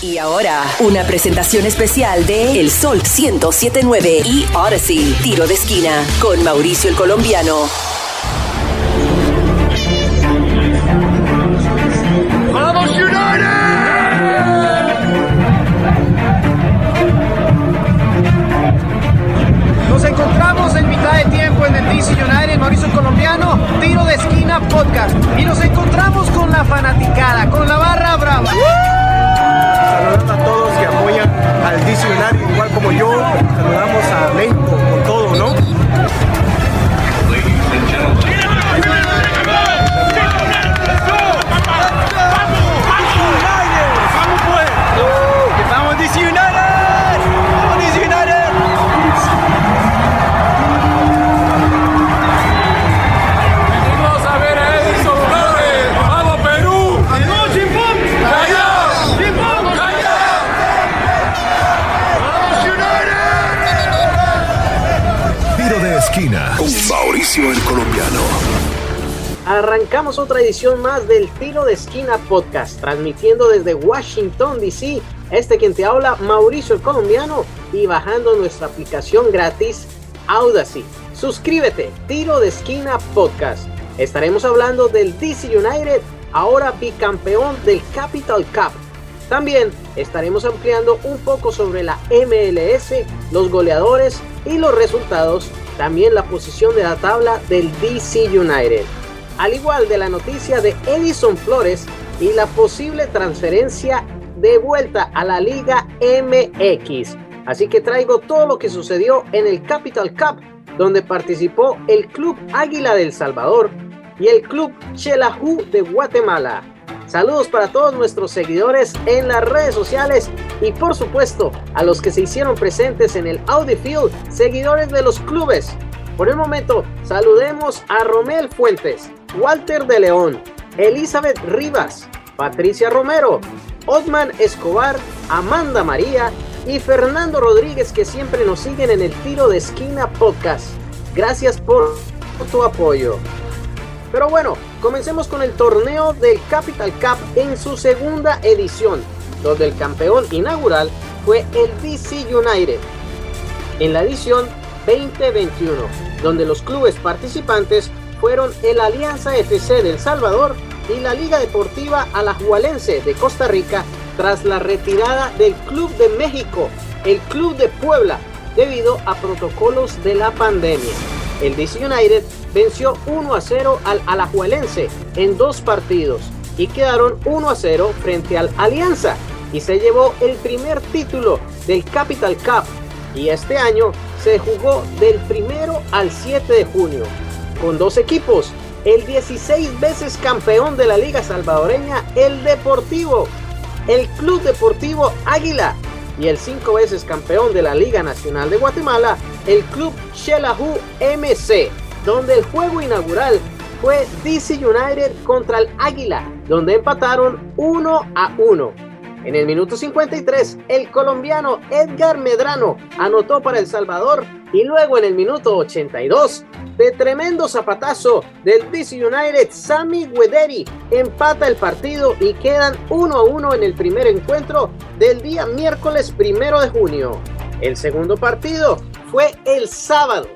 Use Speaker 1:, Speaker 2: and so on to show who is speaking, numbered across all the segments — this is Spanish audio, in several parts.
Speaker 1: Y ahora, una presentación especial de El Sol 1079 y Odyssey, tiro de esquina, con Mauricio el Colombiano.
Speaker 2: ¡Vamos United! Nos encontramos en mitad de tiempo en el DC United, Mauricio el Colombiano, tiro de esquina podcast. Y nos encontramos con la fanaticada, con la barra brava.
Speaker 3: Saludando
Speaker 4: El Colombiano.
Speaker 5: Arrancamos otra edición más del Tiro de Esquina Podcast, transmitiendo desde Washington, D.C. Este quien te habla, Mauricio el Colombiano, y bajando nuestra aplicación gratis, Audacy. Suscríbete, Tiro de Esquina Podcast. Estaremos hablando del DC United, ahora bicampeón del Capital Cup. También estaremos ampliando un poco sobre la MLS, los goleadores y los resultados, también la posición de la tabla del DC United al igual de la noticia de Edison Flores y la posible transferencia de vuelta a la Liga MX. Así que traigo todo lo que sucedió en el Capital Cup, donde participó el Club Águila del Salvador y el Club Xelajú de Guatemala. Saludos para todos nuestros seguidores en las redes sociales y por supuesto a los que se hicieron presentes en el Audi Field, seguidores de los clubes. Por el momento, saludemos a Romel Fuentes, Walter de León, Elizabeth Rivas, Patricia Romero, Otman Escobar, Amanda María y Fernando Rodríguez que siempre nos siguen en el Tiro de Esquina Podcast. Gracias por tu apoyo. Pero bueno, comencemos con el torneo del Capital Cup en su segunda edición, donde el campeón inaugural fue el DC United. En la edición 2021, donde los clubes participantes fueron el Alianza FC del Salvador y la Liga Deportiva Alajuelense de Costa Rica tras la retirada del Club de México, el Club de Puebla, debido a protocolos de la pandemia. El DC United venció 1 a 0 al Alajuelense en dos partidos y quedaron 1 a 0 frente al Alianza y se llevó el primer título del Capital Cup. Y este año se jugó del primero al 7 de junio. Con dos equipos, el 16 veces campeón de la Liga Salvadoreña, el Deportivo, el Club Deportivo Águila y el cinco veces campeón de la Liga Nacional de Guatemala, el Club Xelajú MC, donde el juego inaugural fue DC United contra el Águila, donde empataron 1 a 1. En el minuto 53, el colombiano Edgar Medrano anotó para El Salvador y luego en el minuto 82, de tremendo zapatazo del DC United, Sammy Guederi empata el partido y quedan 1 a 1 en el primer encuentro del día miércoles 1 de junio. El segundo partido fue el sábado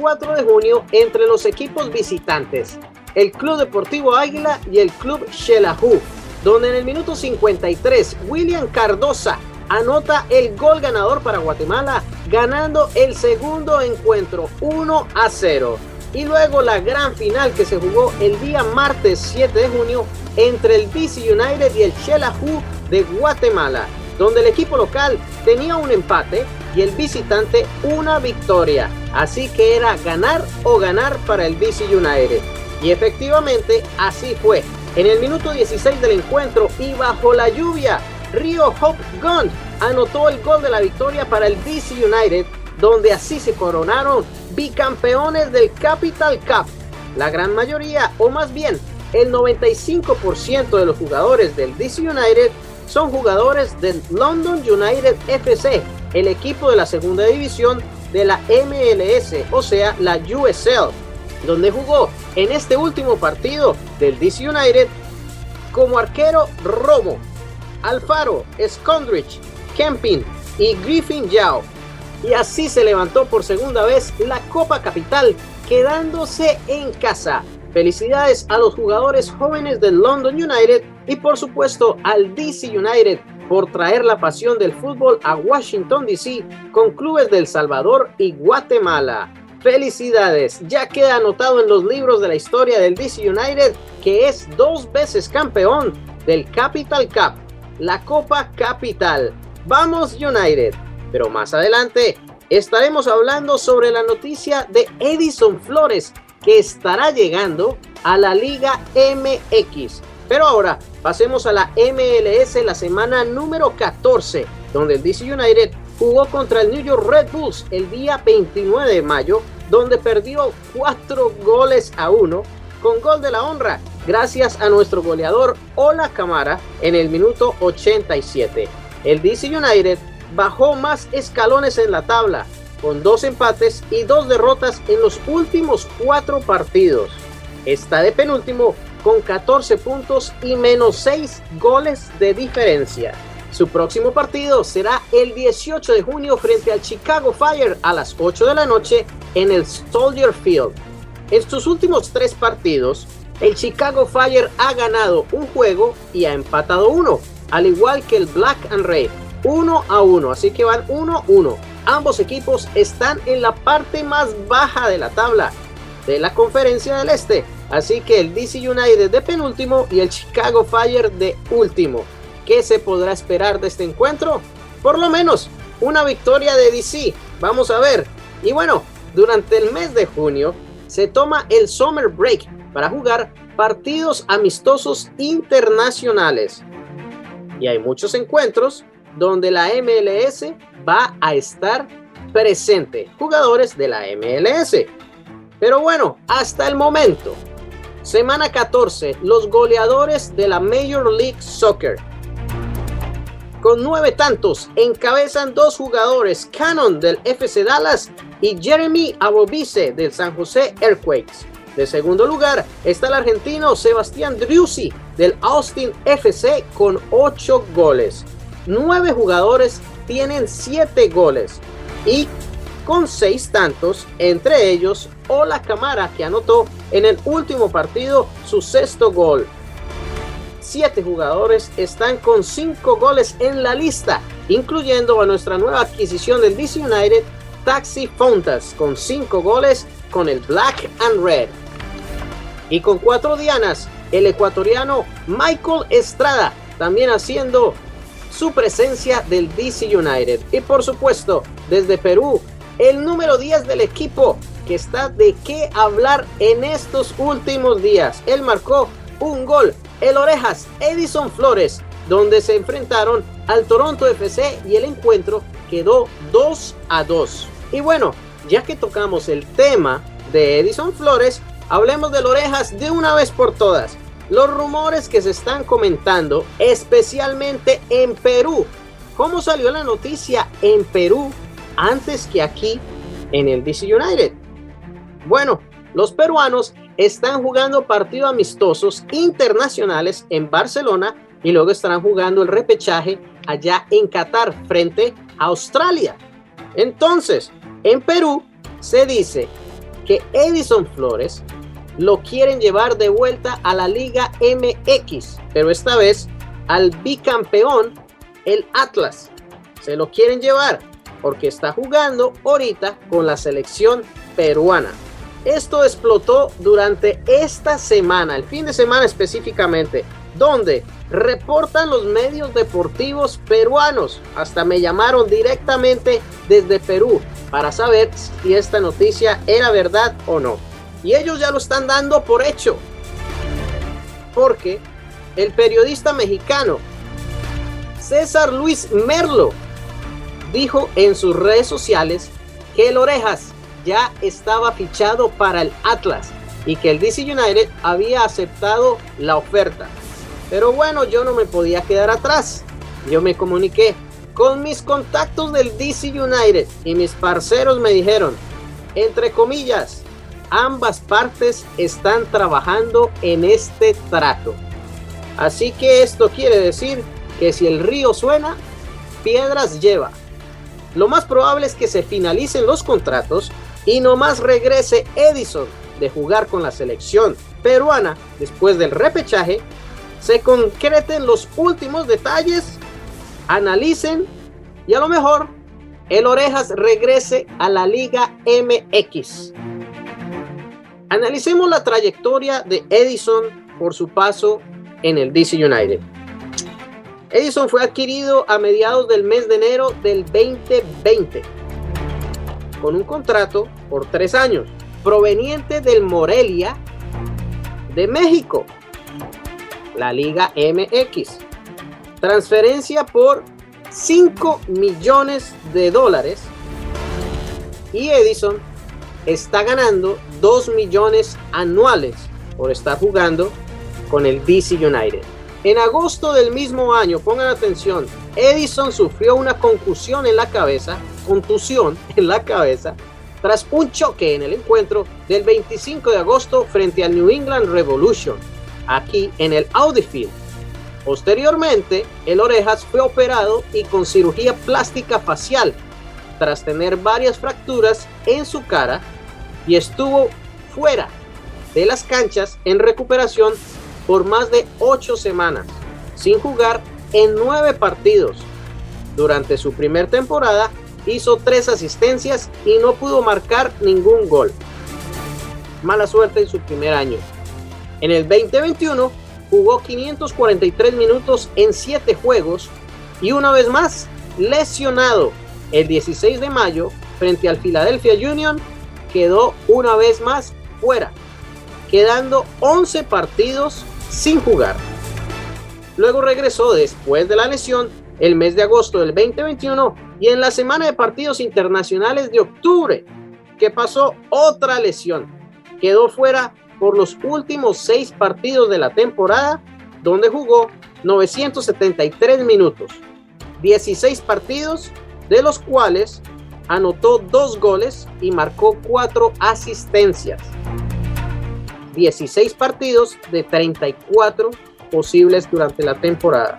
Speaker 5: 4 de junio entre los equipos visitantes, el Club Deportivo Águila y el Club Xelajú donde en el minuto 53 William Cardosa anota el gol ganador para Guatemala, ganando el segundo encuentro 1 a 0. Y luego la gran final que se jugó el día martes 7 de junio entre el DC United y el Xelajú de Guatemala, donde el equipo local tenía un empate y el visitante una victoria. Así que era ganar o ganar para el DC United. Y efectivamente así fue. En el minuto 16 del encuentro y bajo la lluvia, Rio Hope Gun anotó el gol de la victoria para el DC United, donde así se coronaron bicampeones del Capital Cup. La gran mayoría, o más bien el 95% de los jugadores del DC United son jugadores del London United FC, el equipo de la segunda división de la MLS, o sea, la USL donde jugó en este último partido del DC United como arquero Romo, Alfaro, Scondrich, Kempin y Griffin Yao. Y así se levantó por segunda vez la Copa Capital, quedándose en casa. Felicidades a los jugadores jóvenes del London United y por supuesto al DC United por traer la pasión del fútbol a Washington DC con clubes del Salvador y Guatemala. Felicidades, ya queda anotado en los libros de la historia del DC United que es dos veces campeón del Capital Cup, la Copa Capital. Vamos United. Pero más adelante estaremos hablando sobre la noticia de Edison Flores que estará llegando a la Liga MX. Pero ahora pasemos a la MLS la semana número 14, donde el DC United jugó contra el New York Red Bulls el día 29 de mayo, donde perdió 4 goles a 1 con gol de la honra, gracias a nuestro goleador Ola Camara en el minuto 87. El DC United bajó más escalones en la tabla, con dos empates y dos derrotas en los últimos cuatro partidos. Está de penúltimo con 14 puntos y menos 6 goles de diferencia. Su próximo partido será el 18 de junio frente al Chicago Fire a las 8 de la noche en el Soldier Field. En sus últimos tres partidos, el Chicago Fire ha ganado un juego y ha empatado uno, al igual que el Black and Red, 1 a 1, así que van 1 1. Ambos equipos están en la parte más baja de la tabla de la Conferencia del Este, así que el DC United de penúltimo y el Chicago Fire de último. ¿Qué se podrá esperar de este encuentro? Por lo menos una victoria de DC. Vamos a ver. Y bueno, durante el mes de junio se toma el Summer Break para jugar partidos amistosos internacionales. Y hay muchos encuentros donde la MLS va a estar presente, jugadores de la MLS. Pero bueno, hasta el momento, semana 14, los goleadores de la Major League Soccer. Con nueve tantos, encabezan dos jugadores, Cannon del FC Dallas y Jeremy Abobice del San José Earthquakes. De segundo lugar está el argentino Sebastián Driussi del Austin FC con ocho goles nueve jugadores tienen siete goles y con seis tantos, entre ellos Ola Camara que anotó en el último partido su sexto gol. Siete jugadores están con cinco goles en la lista, incluyendo a nuestra nueva adquisición del DC United, Taxi Fontas, con cinco goles con el Black and Red. Y con cuatro dianas, el ecuatoriano Michael Estrada, también haciendo su presencia del DC United. Y por supuesto, desde Perú, el número 10 del equipo que está de qué hablar en estos últimos días. Él marcó un gol, el Orejas Edison Flores, donde se enfrentaron al Toronto FC y el encuentro quedó 2 a 2. Y bueno, ya que tocamos el tema de Edison Flores, hablemos del Orejas de una vez por todas los rumores que se están comentando, especialmente en Perú. ¿Cómo salió la noticia en Perú antes que aquí en el DC United? Bueno, los peruanos están jugando partidos amistosos internacionales en Barcelona y luego estarán jugando el repechaje allá en Qatar frente a Australia. Entonces, en Perú se dice que Edison Flores lo quieren llevar de vuelta a la Liga MX, pero esta vez al bicampeón, el Atlas. Se lo quieren llevar porque está jugando ahorita con la selección peruana. Esto explotó durante esta semana, el fin de semana específicamente, donde reportan los medios deportivos peruanos. Hasta me llamaron directamente desde Perú para saber si esta noticia era verdad o no. Y ellos ya lo están dando por hecho. Porque el periodista mexicano César Luis Merlo dijo en sus redes sociales que el Orejas ya estaba fichado para el Atlas y que el DC United había aceptado la oferta. Pero bueno, yo no me podía quedar atrás. Yo me comuniqué con mis contactos del DC United y mis parceros me dijeron, entre comillas, ambas partes están trabajando en este trato. Así que esto quiere decir que si el río suena, piedras lleva. Lo más probable es que se finalicen los contratos y nomás regrese Edison de jugar con la selección peruana después del repechaje, se concreten los últimos detalles, analicen y a lo mejor el Orejas regrese a la Liga MX. Analicemos la trayectoria de Edison por su paso en el DC United. Edison fue adquirido a mediados del mes de enero del 2020 con un contrato por tres años proveniente del Morelia de México, la Liga MX. Transferencia por 5 millones de dólares y Edison está ganando 2 millones anuales por estar jugando con el DC United. En agosto del mismo año, pongan atención, Edison sufrió una concusión en la cabeza, contusión en la cabeza, tras un choque en el encuentro del 25 de agosto frente al New England Revolution, aquí en el Audi Field. Posteriormente, el Orejas fue operado y con cirugía plástica facial, tras tener varias fracturas en su cara y estuvo fuera de las canchas en recuperación por más de ocho semanas, sin jugar en nueve partidos. Durante su primer temporada hizo tres asistencias y no pudo marcar ningún gol. Mala suerte en su primer año. En el 2021 jugó 543 minutos en siete juegos y una vez más lesionado el 16 de mayo frente al Philadelphia Union quedó una vez más fuera, quedando 11 partidos sin jugar. Luego regresó después de la lesión el mes de agosto del 2021 y en la semana de partidos internacionales de octubre, que pasó otra lesión. Quedó fuera por los últimos seis partidos de la temporada, donde jugó 973 minutos, 16 partidos, de los cuales anotó dos goles y marcó cuatro asistencias. 16 partidos de 34 posibles durante la temporada.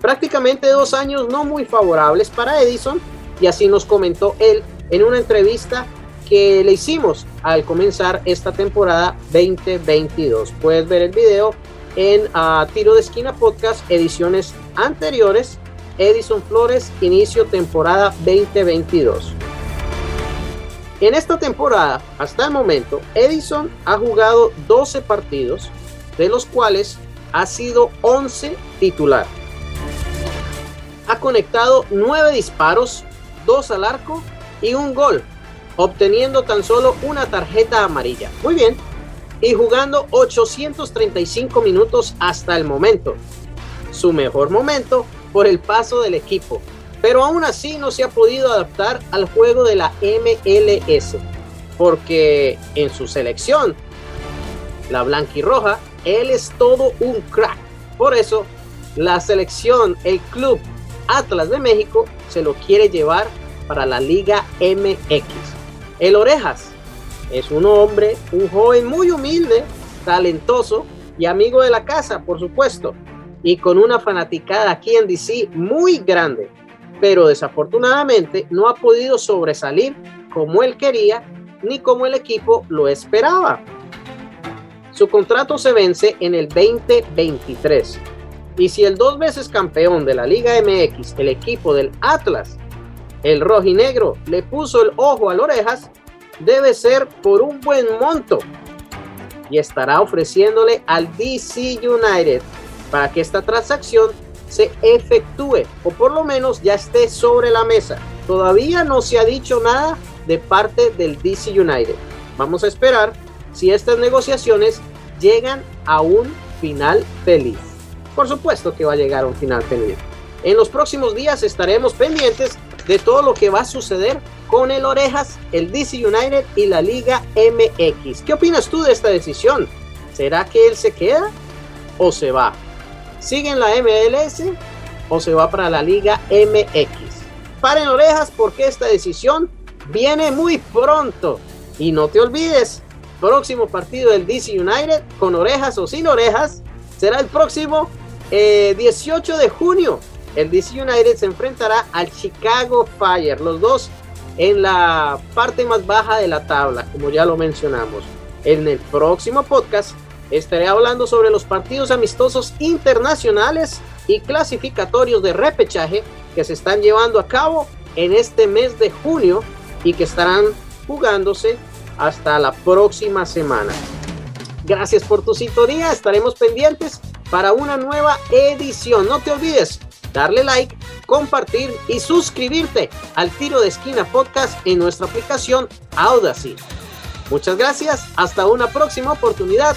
Speaker 5: Prácticamente dos años no muy favorables para Edison y así nos comentó él en una entrevista que le hicimos al comenzar esta temporada 2022. Puedes ver el video en ah, Tiro de Esquina Podcast, ediciones anteriores, Edison Flores, inicio temporada 2022. En esta temporada, hasta el momento, Edison ha jugado 12 partidos, de los cuales ha sido 11 titular. Ha conectado 9 disparos, 2 al arco y un gol, obteniendo tan solo una tarjeta amarilla. Muy bien. Y jugando 835 minutos hasta el momento. Su mejor momento por el paso del equipo, pero aún así no se ha podido adaptar al juego de la MLS, porque en su selección, la blanquirroja, él es todo un crack. Por eso, la selección, el club Atlas de México, se lo quiere llevar para la Liga MX. El Orejas es un hombre, un joven muy humilde, talentoso y amigo de la casa, por supuesto, y con una fanaticada aquí en DC muy grande pero desafortunadamente no ha podido sobresalir como él quería ni como el equipo lo esperaba. Su contrato se vence en el 2023 y si el dos veces campeón de la Liga MX, el equipo del Atlas, el rojinegro, le puso el ojo a las orejas, debe ser por un buen monto y estará ofreciéndole al DC United para que esta transacción se efectúe o por lo menos ya esté sobre la mesa. Todavía no se ha dicho nada de parte del DC United. Vamos a esperar si estas negociaciones llegan a un final feliz. Por supuesto que va a llegar a un final feliz. En los próximos días estaremos pendientes de todo lo que va a suceder con el Orejas, el DC United y la Liga MX. ¿Qué opinas tú de esta decisión? ¿Será que él se queda o se va? ¿Sigue en la MLS o se va para la Liga MX? Paren orejas porque esta decisión viene muy pronto. Y no te olvides, próximo partido del DC United, con orejas o sin orejas, será el próximo 18 eh, de junio el DC United se enfrentará al Chicago Fire, los dos en la parte más baja de la tabla, como ya lo mencionamos. En el próximo podcast estaré hablando sobre los partidos amistosos internacionales y clasificatorios de repechaje que se están llevando a cabo en este mes de junio y que estarán jugándose hasta la próxima semana. Gracias por tu sintonía, estaremos pendientes para una nueva edición. No te olvides darle like, compartir y suscribirte al Tiro de Esquina Podcast en nuestra aplicación Audacy. Muchas gracias, hasta una próxima oportunidad.